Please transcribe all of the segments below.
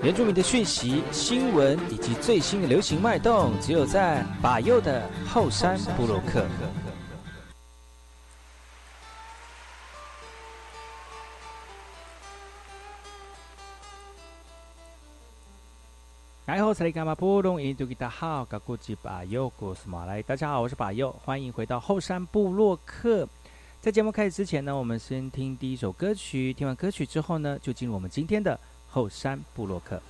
原住民的讯息、新闻以及最新的流行脉动，只有在把右的后山部落克。来后，这里干嘛？布隆印度吉达好，噶古吉巴右古斯马来。大家好，我是巴右，欢迎回到后山部落客。在节目开始之前呢，我们先听第一首歌曲。听完歌曲之后呢，就进入我们今天的后山布洛克。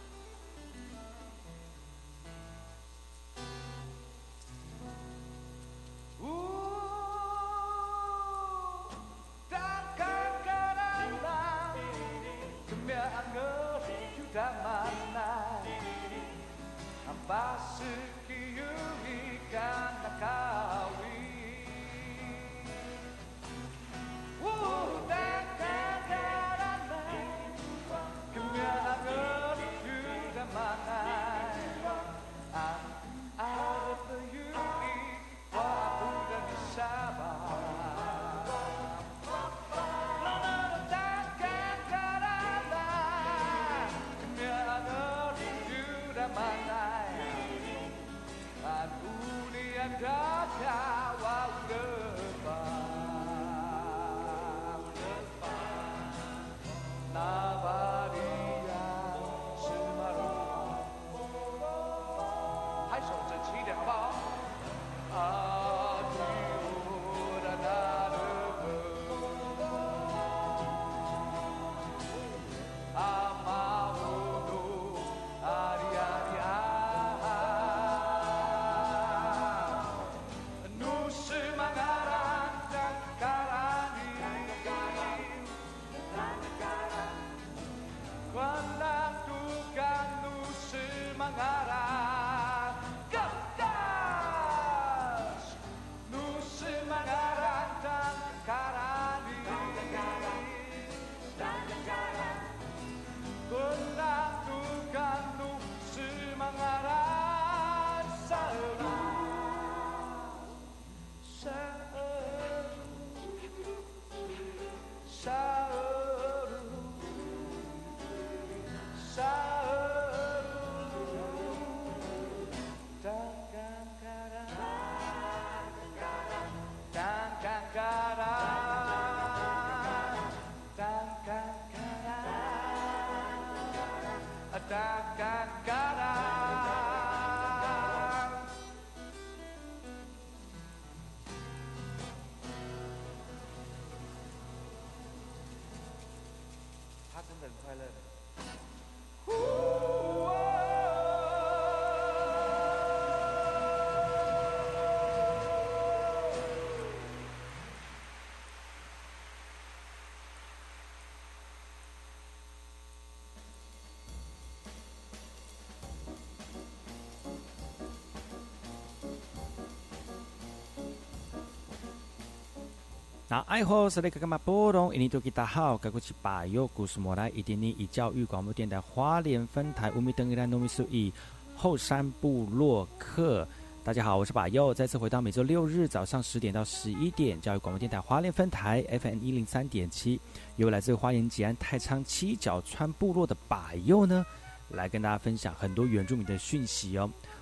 那爱好是那个干嘛？波动，印尼多吉达好，该过去把右故事莫来，一点点以教育广播电台花莲分台乌米登伊兰糯米苏以后山部落客。大家好，我是把右，再次回到每周六日早上十点到十一点，教育广播电台花莲分台 FM 一零三点七，由来自花莲吉安太仓七角川部落的把右呢，来跟大家分享很多原住民的讯息哦。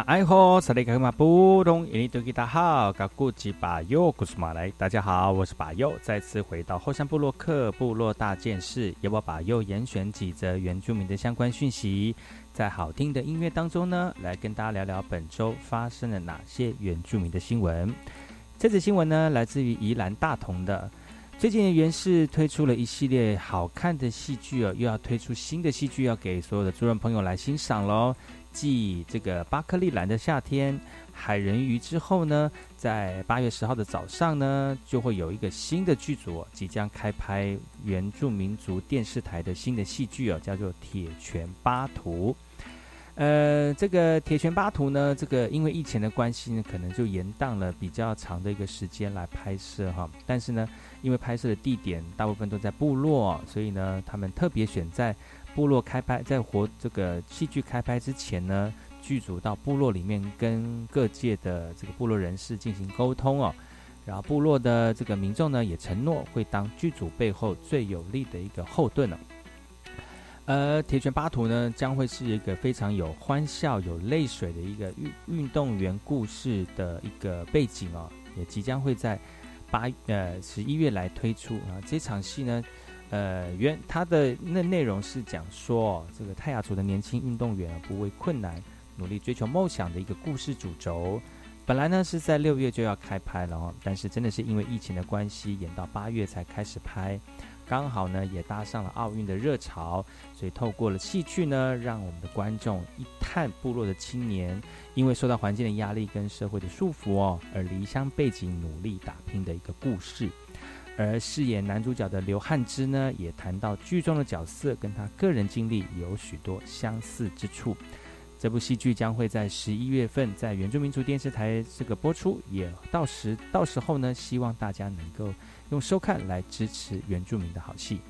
爱好萨利卡马布隆，印尼多吉大好，噶古吉巴尤古斯马来，大家好，我是巴尤，再次回到后山部落克部落大件事，由我巴尤严选几则原住民的相关讯息，在好听的音乐当中呢，来跟大家聊聊本周发生了哪些原住民的新闻。这则新闻呢，来自于宜兰大同的，最近原氏推出了一系列好看的戏剧哦，又要推出新的戏剧，要给所有的主人朋友来欣赏喽。继这个巴克利兰的夏天、海人鱼之后呢，在八月十号的早上呢，就会有一个新的剧组即将开拍原住民族电视台的新的戏剧哦，叫做《铁拳巴图》。呃，这个《铁拳巴图》呢，这个因为疫情的关系呢，可能就延宕了比较长的一个时间来拍摄哈。但是呢，因为拍摄的地点大部分都在部落，所以呢，他们特别选在。部落开拍，在活这个戏剧开拍之前呢，剧组到部落里面跟各界的这个部落人士进行沟通哦，然后部落的这个民众呢也承诺会当剧组背后最有力的一个后盾了。呃，铁拳巴图呢将会是一个非常有欢笑、有泪水的一个运运动员故事的一个背景哦，也即将会在八呃十一月来推出啊，这场戏呢。呃，原它的那内容是讲说，这个泰雅族的年轻运动员不畏困难，努力追求梦想的一个故事主轴。本来呢是在六月就要开拍了哦，但是真的是因为疫情的关系，演到八月才开始拍。刚好呢也搭上了奥运的热潮，所以透过了戏剧呢，让我们的观众一探部落的青年，因为受到环境的压力跟社会的束缚哦，而离乡背井努力打拼的一个故事。而饰演男主角的刘汉之呢，也谈到剧中的角色跟他个人经历有许多相似之处。这部戏剧将会在十一月份在原住民族电视台这个播出，也到时到时候呢，希望大家能够用收看来支持原住民的好戏。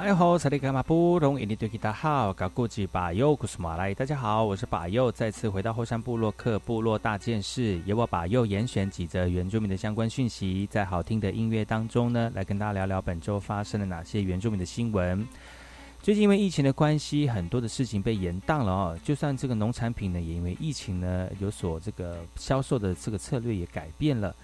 哎吼，萨利卡马布隆，印尼对吉达好，噶古吉巴尤古斯马来，大家好，我是巴尤，再次回到后山部落克部落大件事，由我巴尤严选几则原住民的相关讯息，在好听的音乐当中呢，来跟大家聊聊本周发生了哪些原住民的新闻。最近因为疫情的关系，很多的事情被延宕了哦，就算这个农产品呢，也因为疫情呢，有所这个销售的这个策略也改变了。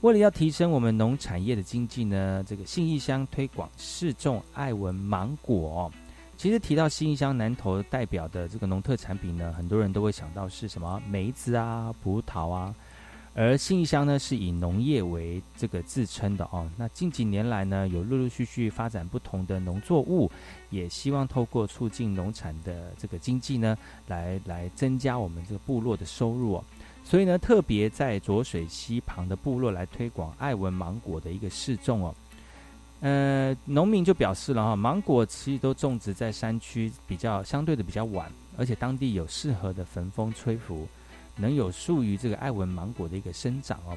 为了要提升我们农产业的经济呢，这个信义乡推广试种爱文芒果。其实提到信义乡南投代表的这个农特产品呢，很多人都会想到是什么梅子啊、葡萄啊。而信义乡呢是以农业为这个自称的哦。那近几年来呢，有陆陆续续发展不同的农作物，也希望透过促进农产的这个经济呢，来来增加我们这个部落的收入哦。所以呢，特别在浊水溪旁的部落来推广爱文芒果的一个试种哦。呃，农民就表示了哈，芒果其实都种植在山区，比较相对的比较晚，而且当地有适合的焚风吹拂。能有助于这个爱文芒果的一个生长哦。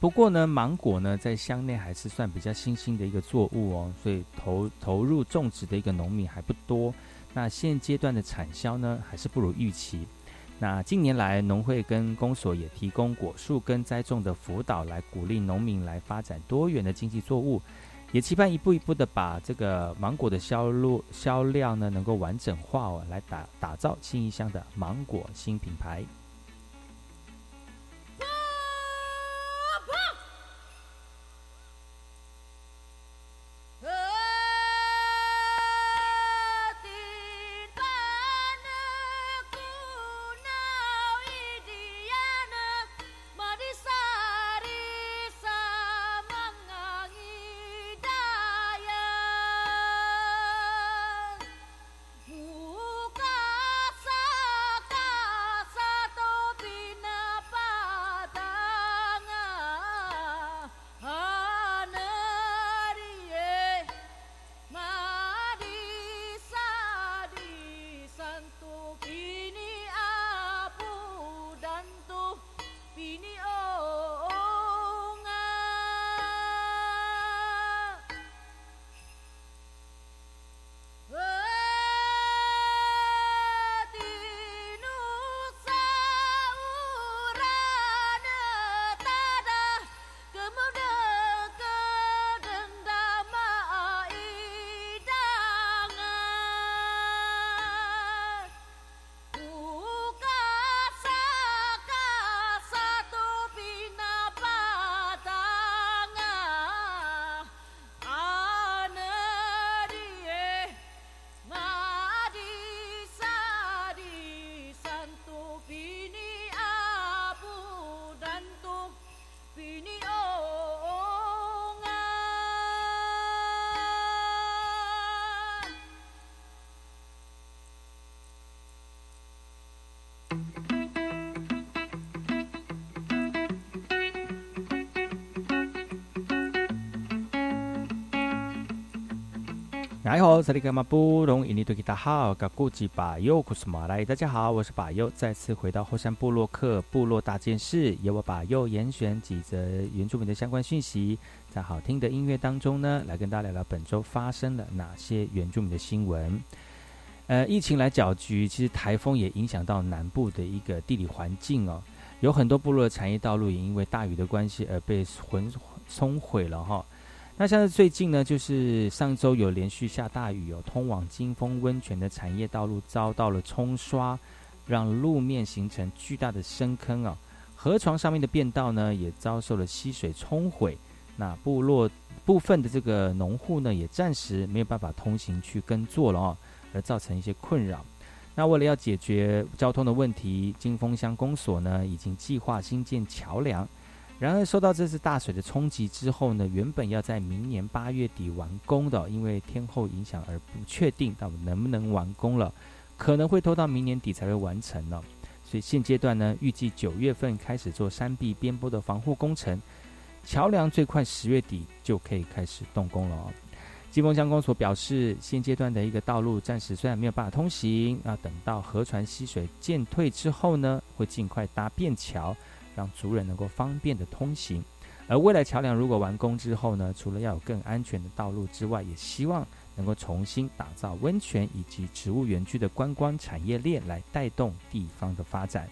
不过呢，芒果呢在乡内还是算比较新兴的一个作物哦，所以投投入种植的一个农民还不多。那现阶段的产销呢还是不如预期。那近年来，农会跟公所也提供果树跟栽种的辅导，来鼓励农民来发展多元的经济作物，也期盼一步一步的把这个芒果的销路销量呢能够完整化哦，来打打造新一乡的芒果新品牌。你好，这里是马布隆印尼多吉达好，噶古吉巴尤库斯马来，大家好，我是巴尤，再次回到后山部落克部落大件事，由我巴尤严选几则原住民的相关讯息，在好听的音乐当中呢，来跟大家聊聊本周发生了哪些原住民的新闻。呃，疫情来搅局，其实台风也影响到南部的一个地理环境哦，有很多部落的产业道路也因为大雨的关系而被浑冲毁了哈。那像是最近呢，就是上周有连续下大雨，有通往金峰温泉的产业道路遭到了冲刷，让路面形成巨大的深坑啊。河床上面的便道呢，也遭受了溪水冲毁。那部落部分的这个农户呢，也暂时没有办法通行去耕作了哦，而造成一些困扰。那为了要解决交通的问题，金峰乡公所呢，已经计划新建桥梁。然而，受到这次大水的冲击之后呢，原本要在明年八月底完工的，因为天候影响而不确定到底能不能完工了，可能会拖到明年底才会完成呢。所以现阶段呢，预计九月份开始做山壁边坡的防护工程，桥梁最快十月底就可以开始动工了哦。金峰乡公所表示，现阶段的一个道路暂时虽然没有办法通行，那等到河船溪水渐退之后呢，会尽快搭便桥。让族人能够方便的通行，而未来桥梁如果完工之后呢，除了要有更安全的道路之外，也希望能够重新打造温泉以及植物园区的观光产业链，来带动地方的发展。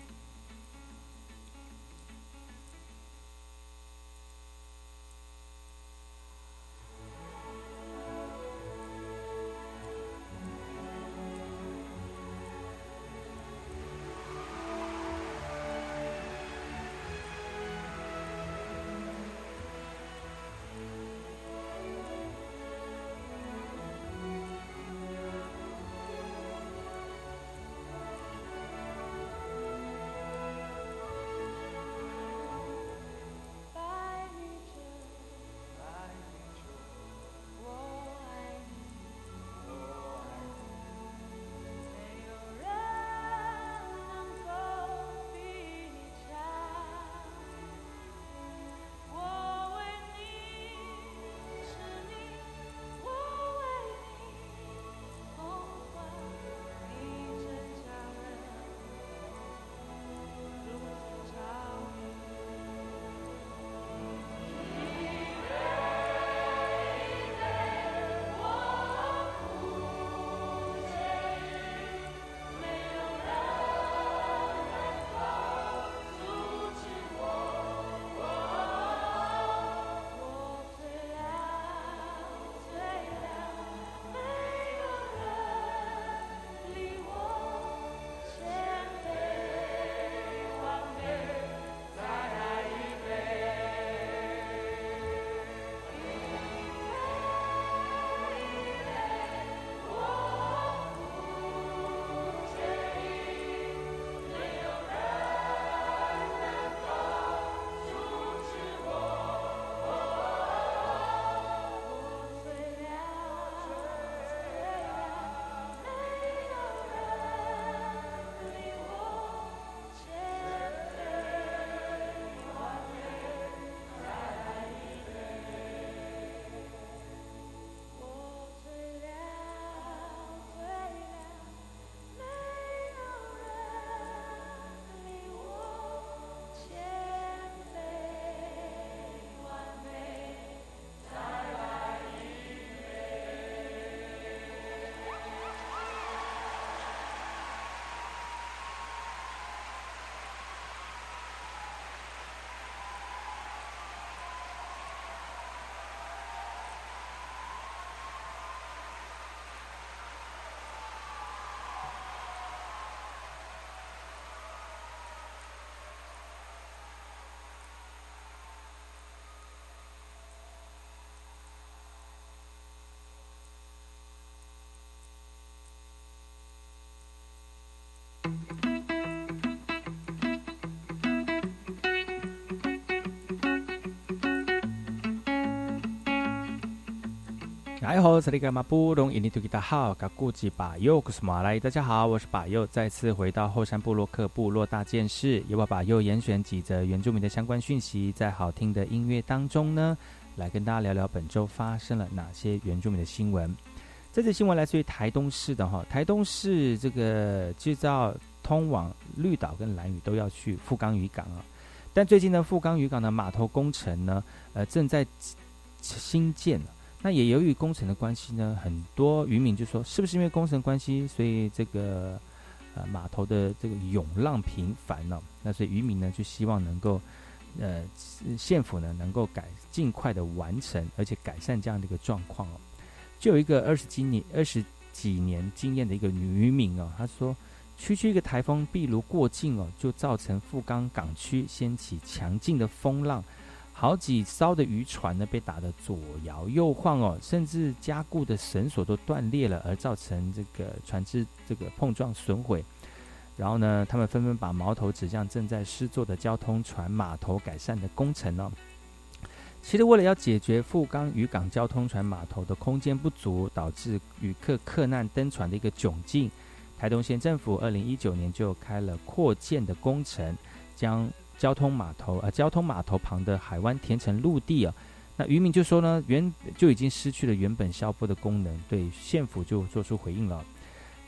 哎吼，这里干嘛不懂？印尼土吉达好，噶古吉巴佑，大家好，我是巴佑，再次回到后山部落克部落大件事，由我巴佑严选几则原住民的相关讯息，在好听的音乐当中呢，来跟大家聊聊本周发生了哪些原住民的新闻。这则新闻来自于台东市的哈，台东市这个制造通往绿岛跟蓝屿都要去富冈渔港啊，但最近呢，富冈渔港的码头工程呢，呃，正在新建。那也由于工程的关系呢，很多渔民就说，是不是因为工程关系，所以这个呃码头的这个涌浪频繁呢？那所以渔民呢就希望能够呃县府呢能够改尽快的完成，而且改善这样的一个状况哦。就有一个二十几年二十几年经验的一个渔民哦，他说，区区一个台风壁炉过境哦，就造成富冈港区掀起强劲的风浪。好几艘的渔船呢被打得左摇右晃哦，甚至加固的绳索都断裂了，而造成这个船只这个碰撞损毁。然后呢，他们纷纷把矛头指向正在施作的交通船码头改善的工程哦。其实为了要解决富冈渔港交通船码头的空间不足，导致旅客客难登船的一个窘境，台东县政府二零一九年就开了扩建的工程，将。交通码头呃，交通码头旁的海湾填成陆地啊，那渔民就说呢，原就已经失去了原本消波的功能，对县府就做出回应了。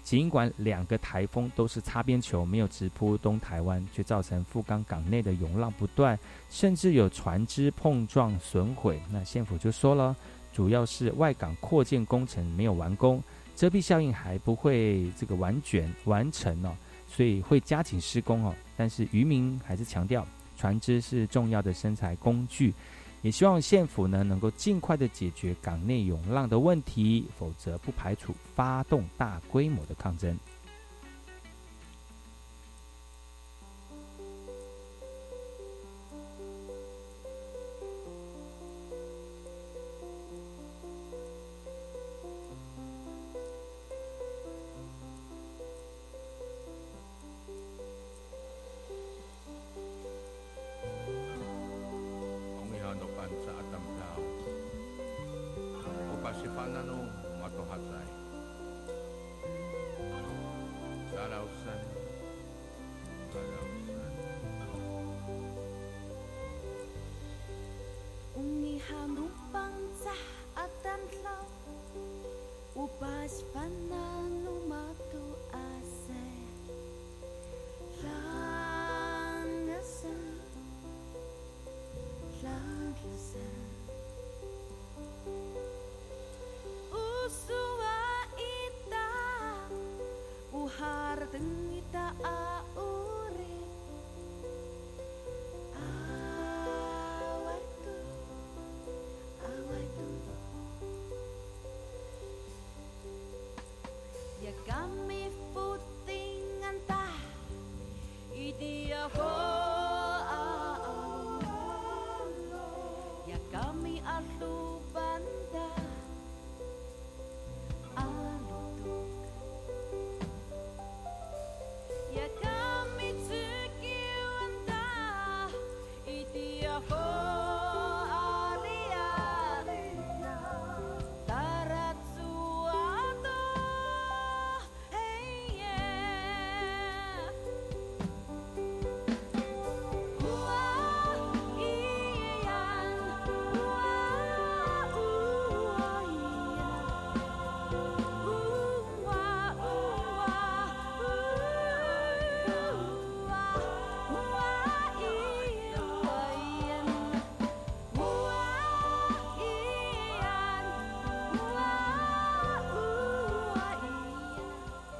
尽管两个台风都是擦边球，没有直扑东台湾，却造成富冈港内的涌浪不断，甚至有船只碰撞损毁。那县府就说了，主要是外港扩建工程没有完工，遮蔽效应还不会这个完全完成哦。所以会加紧施工哦，但是渔民还是强调，船只是重要的生财工具，也希望县府呢能够尽快的解决港内涌浪的问题，否则不排除发动大规模的抗争。the hope.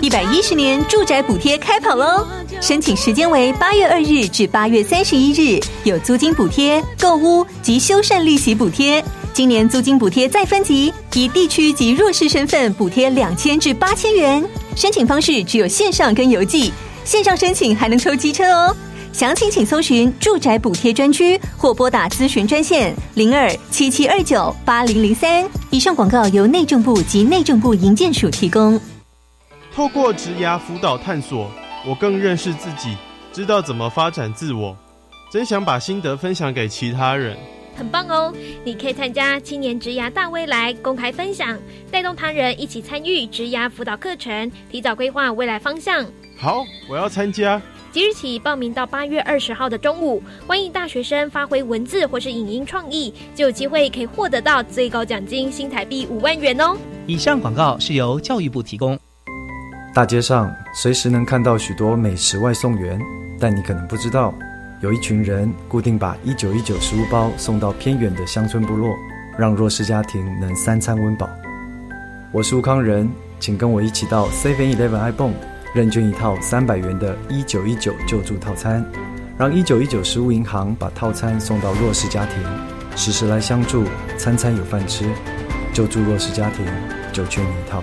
一百一十年住宅补贴开跑喽！申请时间为八月二日至八月三十一日，有租金补贴、购屋及修缮利息补贴。今年租金补贴再分级，以地区及弱势身份补贴两千至八千元。申请方式只有线上跟邮寄，线上申请还能抽机车哦。详情请搜寻住宅补贴专区或拨打咨询专线零二七七二九八零零三。以上广告由内政部及内政部营建署提供。透过职涯辅导探索，我更认识自己，知道怎么发展自我。真想把心得分享给其他人，很棒哦！你可以参加青年职涯大未来公开分享，带动他人一起参与职涯辅导课程，提早规划未来方向。好，我要参加。即日起报名到八月二十号的中午，欢迎大学生发挥文字或是影音创意，就有机会可以获得到最高奖金新台币五万元哦。以上广告是由教育部提供。大街上随时能看到许多美食外送员，但你可能不知道，有一群人固定把一九一九食物包送到偏远的乡村部落，让弱势家庭能三餐温饱。我是吴康仁，请跟我一起到 Seven Eleven iPhone 认捐一套三百元的一九一九救助套餐，让一九一九食物银行把套餐送到弱势家庭，时时来相助，餐餐有饭吃，救助弱势家庭，就缺你一套。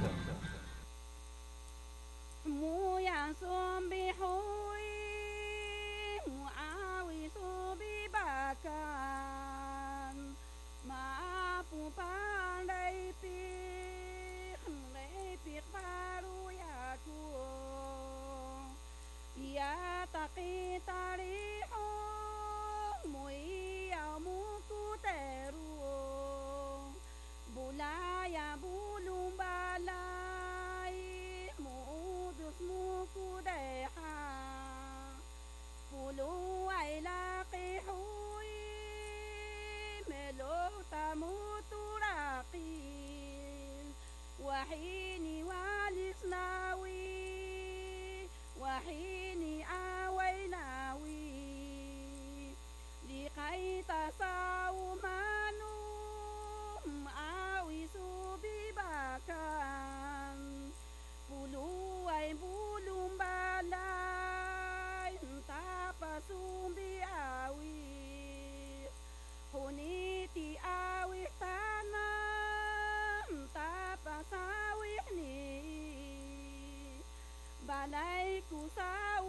đây cú sao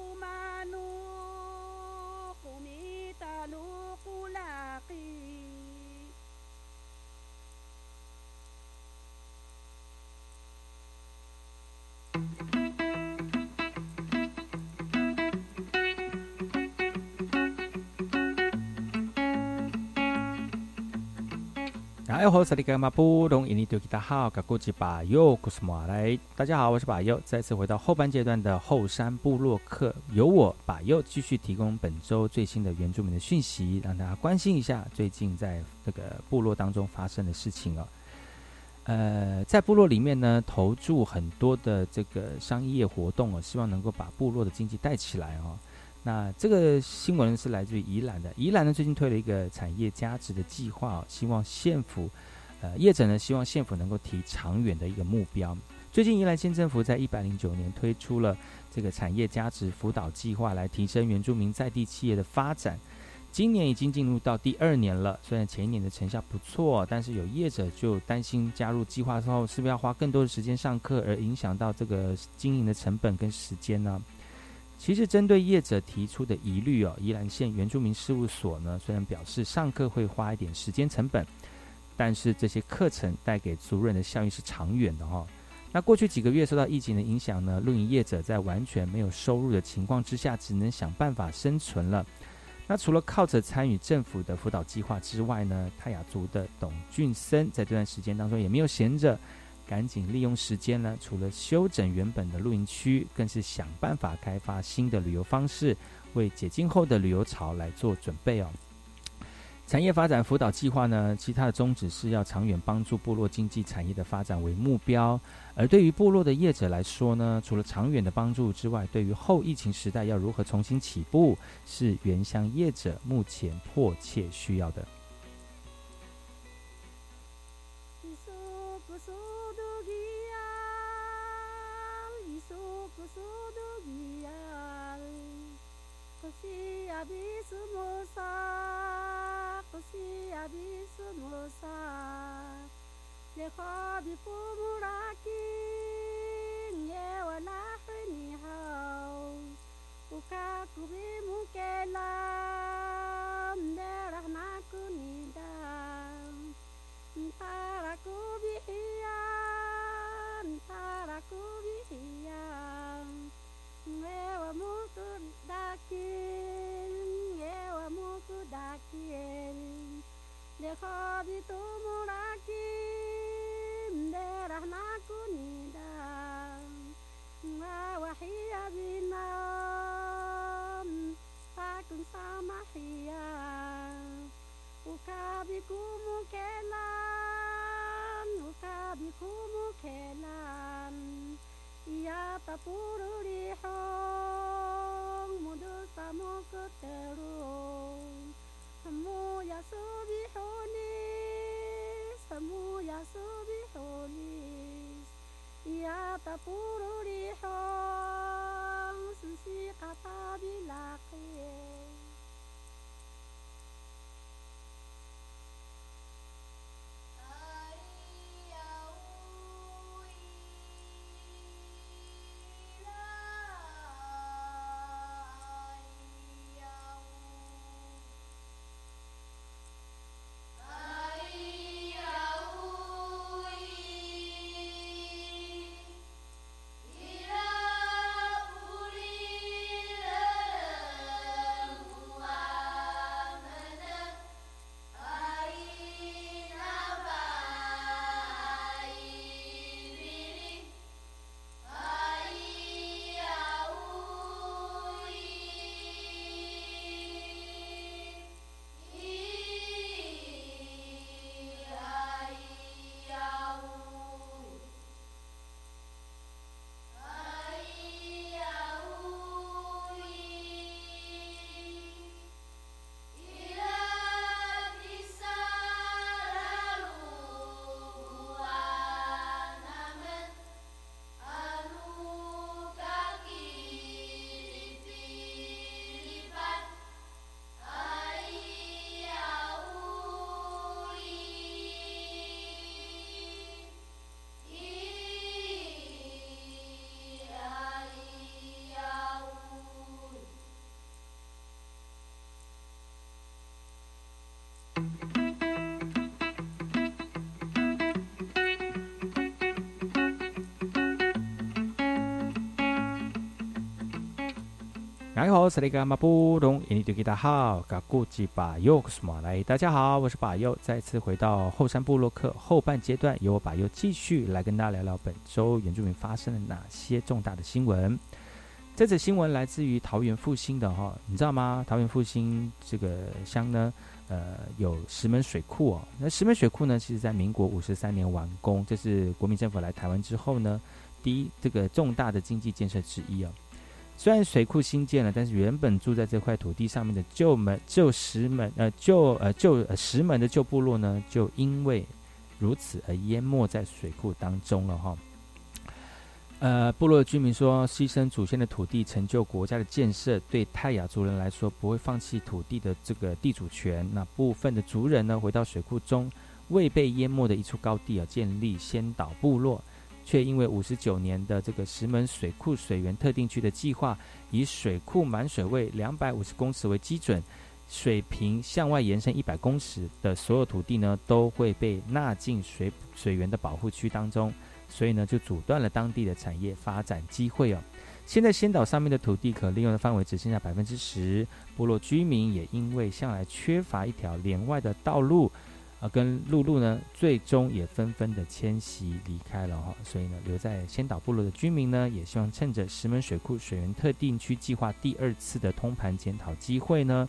哎，好，萨利格马布隆印尼多吉达好，噶古吉巴尤古斯马来，大家好，我是巴尤，再次回到后半阶段的后山部落客，由我巴尤继续提供本周最新的原住民的讯息，让大家关心一下最近在这个部落当中发生的事情哦。呃，在部落里面呢，投注很多的这个商业活动哦，希望能够把部落的经济带起来哦。那这个新闻是来自于宜兰的，宜兰呢最近推了一个产业价值的计划，希望县府，呃业者呢希望县府能够提长远的一个目标。最近宜兰县政府在一百零九年推出了这个产业价值辅导计划，来提升原住民在地企业的发展。今年已经进入到第二年了，虽然前一年的成效不错，但是有业者就担心加入计划之后，是不是要花更多的时间上课，而影响到这个经营的成本跟时间呢？其实针对业者提出的疑虑哦，宜兰县原住民事务所呢，虽然表示上课会花一点时间成本，但是这些课程带给族人的效益是长远的哈。那过去几个月受到疫情的影响呢，露营业者在完全没有收入的情况之下，只能想办法生存了。那除了靠着参与政府的辅导计划之外呢，泰雅族的董俊森在这段时间当中也没有闲着。赶紧利用时间呢，除了修整原本的露营区，更是想办法开发新的旅游方式，为解禁后的旅游潮来做准备哦。产业发展辅导计划呢，其他的宗旨是要长远帮助部落经济产业的发展为目标。而对于部落的业者来说呢，除了长远的帮助之外，对于后疫情时代要如何重新起步，是原乡业者目前迫切需要的。你好，是那个马布隆，印尼对吉达好，噶古吉巴尤马来，大家好，我是巴尤，再次回到后山部落克后半阶段，由我巴尤继续来跟大家聊聊本周原住民发生了哪些重大的新闻。这则新闻来自于桃园复兴的哈，你知道吗？桃园复兴这个乡呢，呃，有石门水库哦。那石门水库呢，其实在民国五十三年完工，这是国民政府来台湾之后呢，第一这个重大的经济建设之一哦。虽然水库新建了，但是原本住在这块土地上面的旧门、旧石门、呃旧呃旧石门的旧部落呢，就因为如此而淹没在水库当中了哈。呃，部落的居民说，牺牲祖先的土地，成就国家的建设，对泰雅族人来说，不会放弃土地的这个地主权。那部分的族人呢，回到水库中未被淹没的一处高地啊，建立先导部落。却因为五十九年的这个石门水库水源特定区的计划，以水库满水位两百五十公尺为基准，水平向外延伸一百公尺的所有土地呢，都会被纳进水水源的保护区当中，所以呢，就阻断了当地的产业发展机会哦。现在仙岛上面的土地可利用的范围只剩下百分之十，部落居民也因为向来缺乏一条连外的道路。啊，跟陆路呢，最终也纷纷的迁徙离开了哈，所以呢，留在仙岛部落的居民呢，也希望趁着石门水库水源特定区计划第二次的通盘检讨机会呢，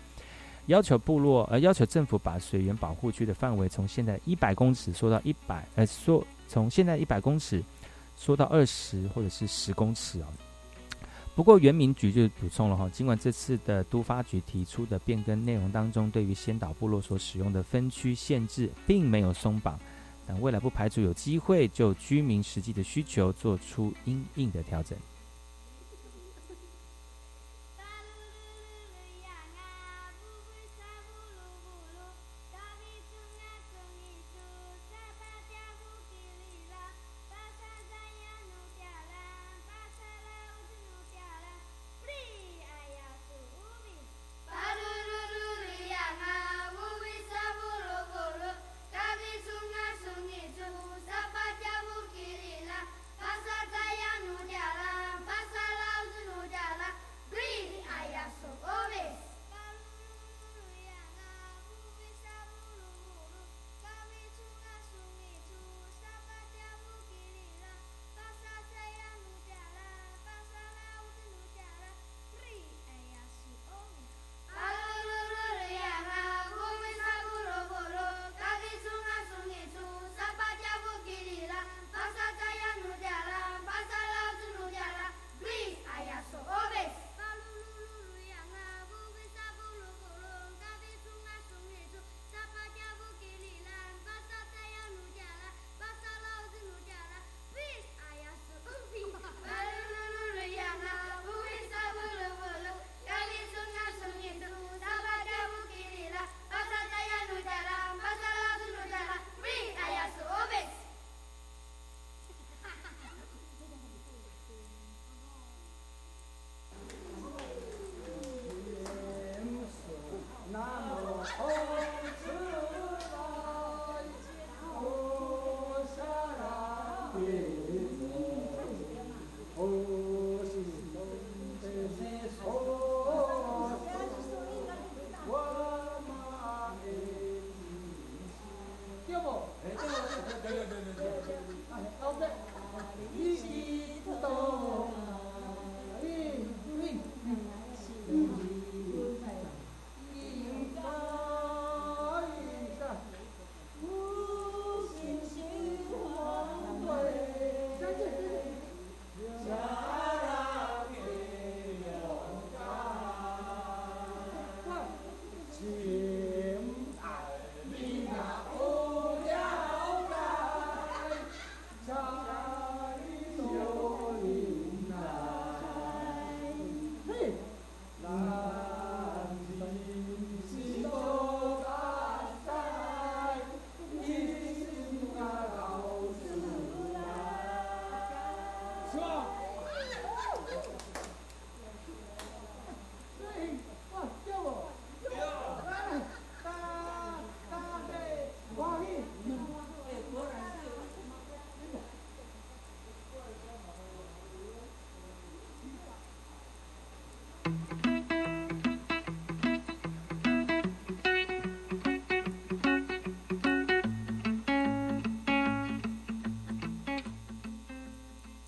要求部落呃要求政府把水源保护区的范围从现在一百公尺缩到一百呃缩从现在一百公尺缩到二十或者是十公尺啊。不过，原民局就补充了哈，尽管这次的都发局提出的变更内容当中，对于先导部落所使用的分区限制并没有松绑，但未来不排除有机会就居民实际的需求做出应应的调整。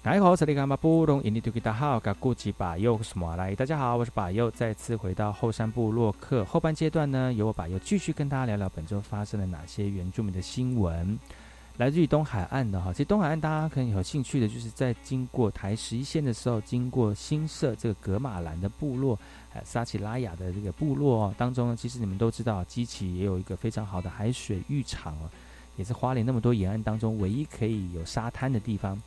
大家好，我是马来。大家好，我是巴佑，再次回到后山部落客后半阶段呢，由我巴佑继续跟大家聊聊本周发生了哪些原住民的新闻。来自于东海岸的哈，其实东海岸大家可能有兴趣的，就是在经过台十一线的时候，经过新社这个格马兰的部落，呃，撒奇拉雅的这个部落当中呢，其实你们都知道，基奇也有一个非常好的海水浴场哦，也是花莲那么多沿岸当中唯一可以有沙滩的地方。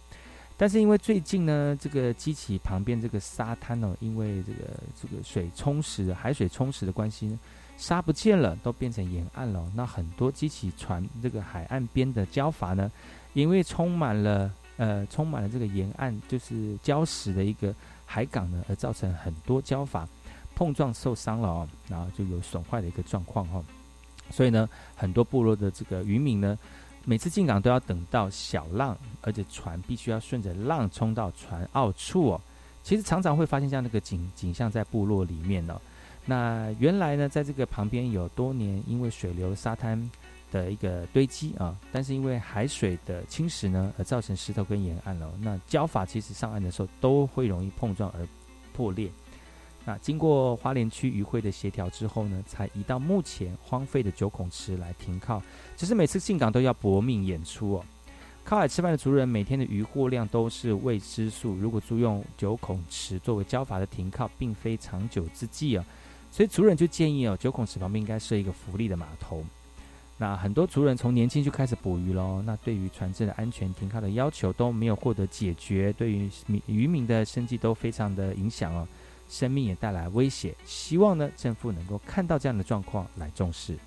但是因为最近呢，这个机器旁边这个沙滩呢，因为这个这个水充实、海水充实的关系，沙不见了，都变成沿岸了。那很多机器船这个海岸边的礁筏呢，因为充满了呃充满了这个沿岸就是礁石的一个海港呢，而造成很多礁筏碰撞受伤了哦，然后就有损坏的一个状况哦。所以呢，很多部落的这个渔民呢，每次进港都要等到小浪，而且船必须要顺着浪冲到船澳处哦。其实常常会发现这样的一个景景象在部落里面呢。那原来呢，在这个旁边有多年因为水流沙滩的一个堆积啊，但是因为海水的侵蚀呢，而造成石头跟沿岸了。那礁法其实上岸的时候都会容易碰撞而破裂。那经过花莲区渔会的协调之后呢，才移到目前荒废的九孔池来停靠。只是每次进港都要搏命演出哦。靠海吃饭的族人每天的渔获量都是未知数。如果租用九孔池作为交法的停靠，并非长久之计啊。所以族人就建议哦，九孔池旁边应该设一个福利的码头。那很多族人从年轻就开始捕鱼喽。那对于船只的安全停靠的要求都没有获得解决，对于渔民的生计都非常的影响哦，生命也带来威胁。希望呢，政府能够看到这样的状况来重视。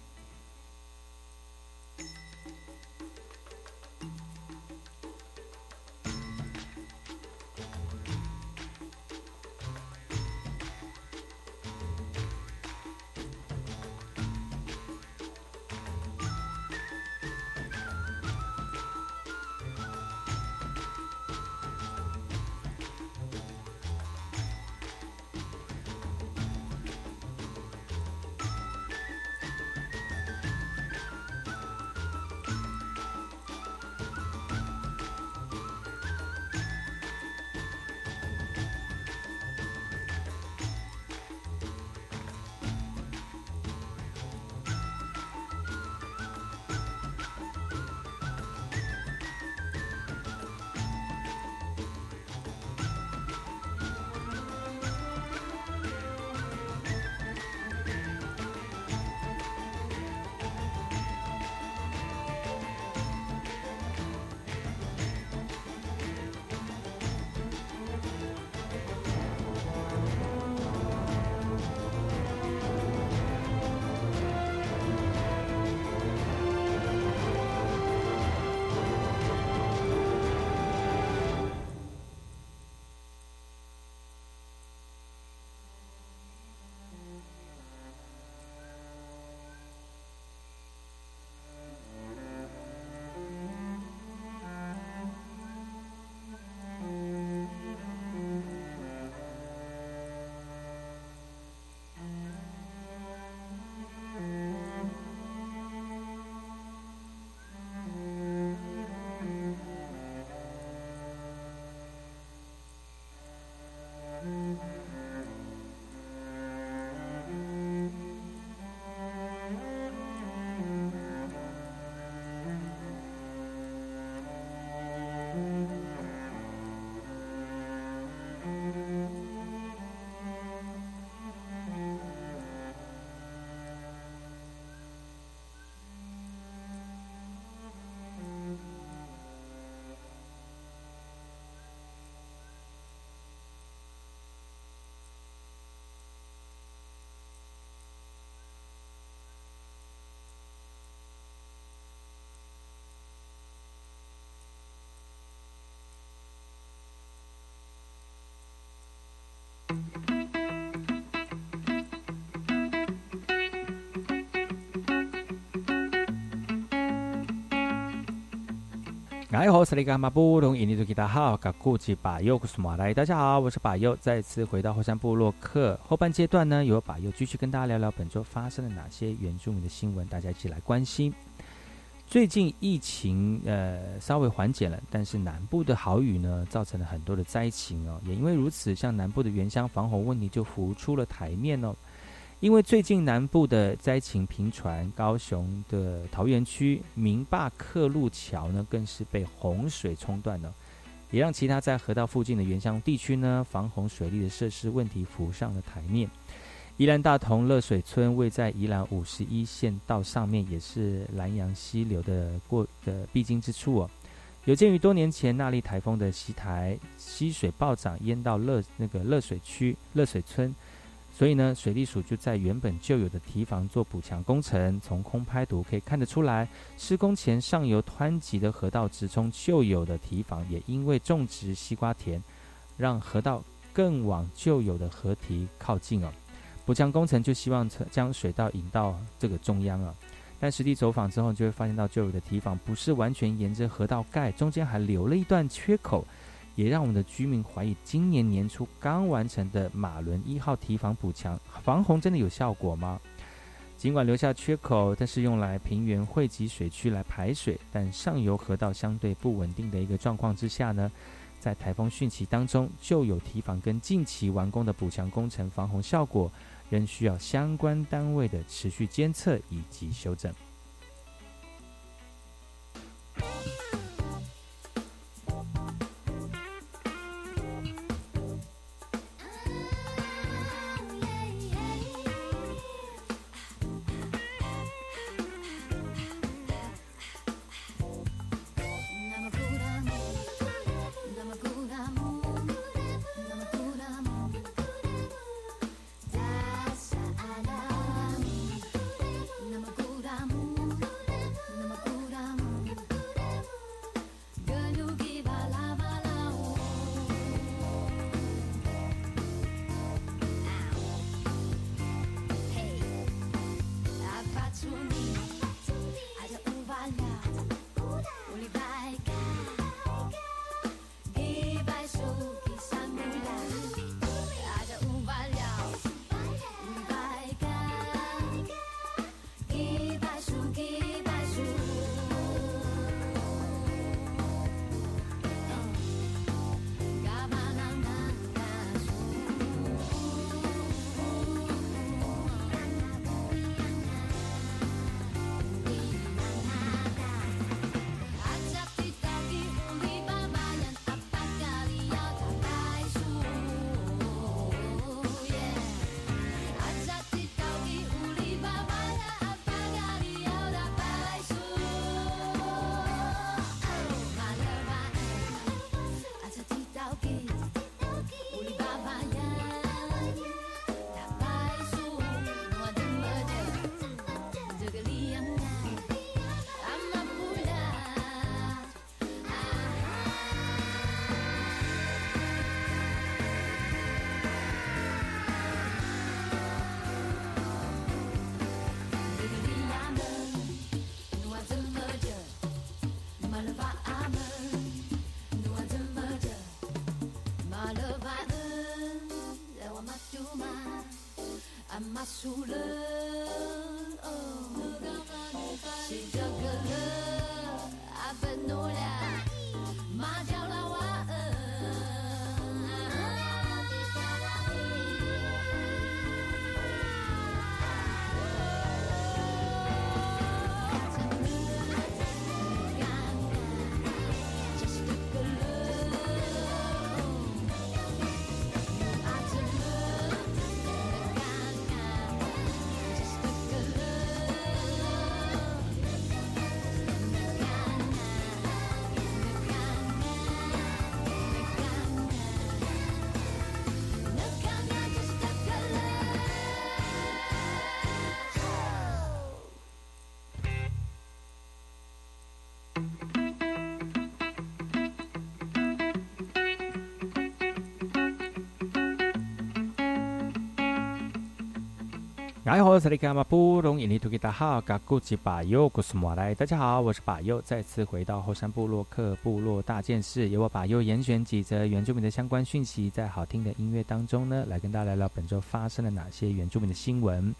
哎，好，是那个马布隆，印尼族吉他好，噶古吉巴尤古斯马来，大家好，我是巴尤，再次回到后山部落克后半阶段呢，由巴尤继续跟大家聊聊本周发生了哪些原住民的新闻，大家一起来关心。最近疫情呃稍微缓解了，但是南部的豪雨呢，造成了很多的灾情哦，也因为如此，像南部的原乡防洪问题就浮出了台面哦。因为最近南部的灾情频传，高雄的桃园区明坝客路桥呢，更是被洪水冲断了，也让其他在河道附近的原乡地区呢，防洪水利的设施问题浮上了台面。宜兰大同乐水村位在宜兰五十一线道上面，也是南洋溪流的过的必经之处哦。有鉴于多年前那莉台风的袭台，溪水暴涨淹到乐那个乐水区乐水村。所以呢，水利署就在原本就有的堤防做补强工程。从空拍图可以看得出来，施工前上游湍急的河道直冲旧有的堤防，也因为种植西瓜田，让河道更往旧有的河堤靠近哦。补强工程就希望将水道引到这个中央啊。但实地走访之后，就会发现到旧有的堤防不是完全沿着河道盖，中间还留了一段缺口。也让我们的居民怀疑，今年年初刚完成的马伦一号堤防补强防洪真的有效果吗？尽管留下缺口，但是用来平原汇集水区来排水，但上游河道相对不稳定的一个状况之下呢，在台风汛期当中，就有堤防跟近期完工的补强工程防洪效果，仍需要相关单位的持续监测以及修正。除了。大家好，我是巴佑，古斯莫来。大家好，我是巴佑，再次回到后山部落克部落大件事，由我巴佑严选几则原住民的相关讯息，在好听的音乐当中呢，来跟大家聊聊本周发生了哪些原住民的新闻。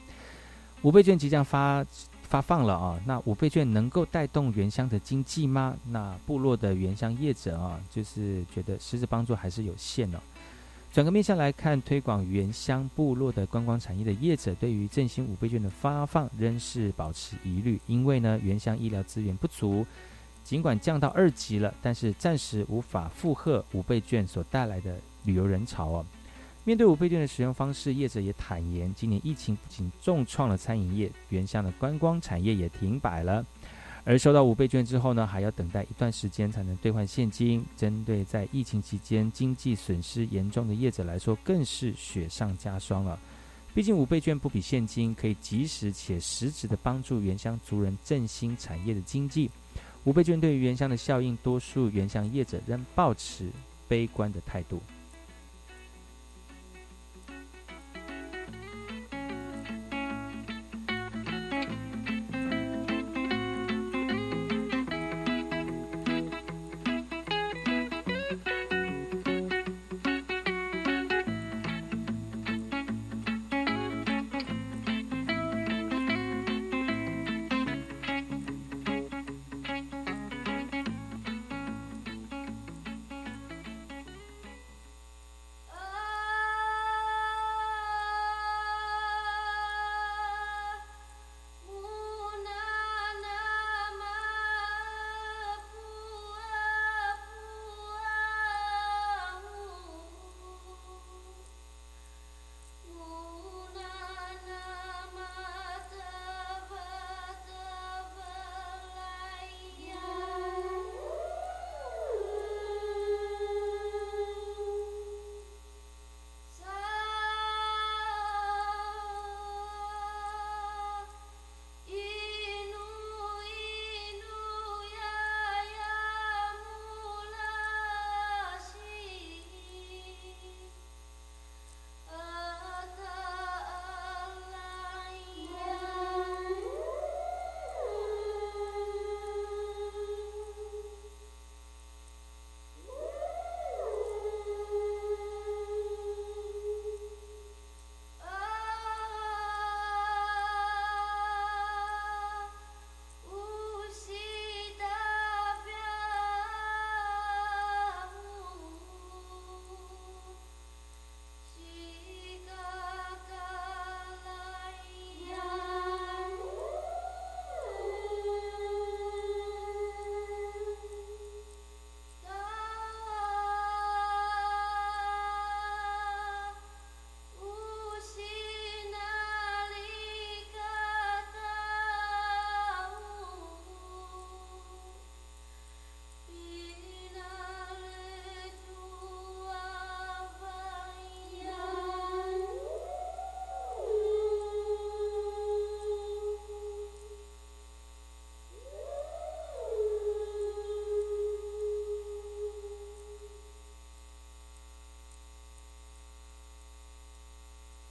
五倍券即将发发放了啊，那五倍券能够带动原乡的经济吗？那部落的原乡业者啊，就是觉得实质帮助还是有限哦。转个面向来看，推广原乡部落的观光产业的业者，对于振兴五倍券的发放仍是保持疑虑，因为呢，原乡医疗资源不足，尽管降到二级了，但是暂时无法负荷五倍券所带来的旅游人潮哦。面对五倍券的使用方式，业者也坦言，今年疫情不仅重创了餐饮业，原乡的观光产业也停摆了。而收到五倍券之后呢，还要等待一段时间才能兑换现金。针对在疫情期间经济损失严重的业者来说，更是雪上加霜了。毕竟五倍券不比现金，可以及时且实质的帮助原乡族人振兴产业的经济。五倍券对于原乡的效应，多数原乡业者仍保持悲观的态度。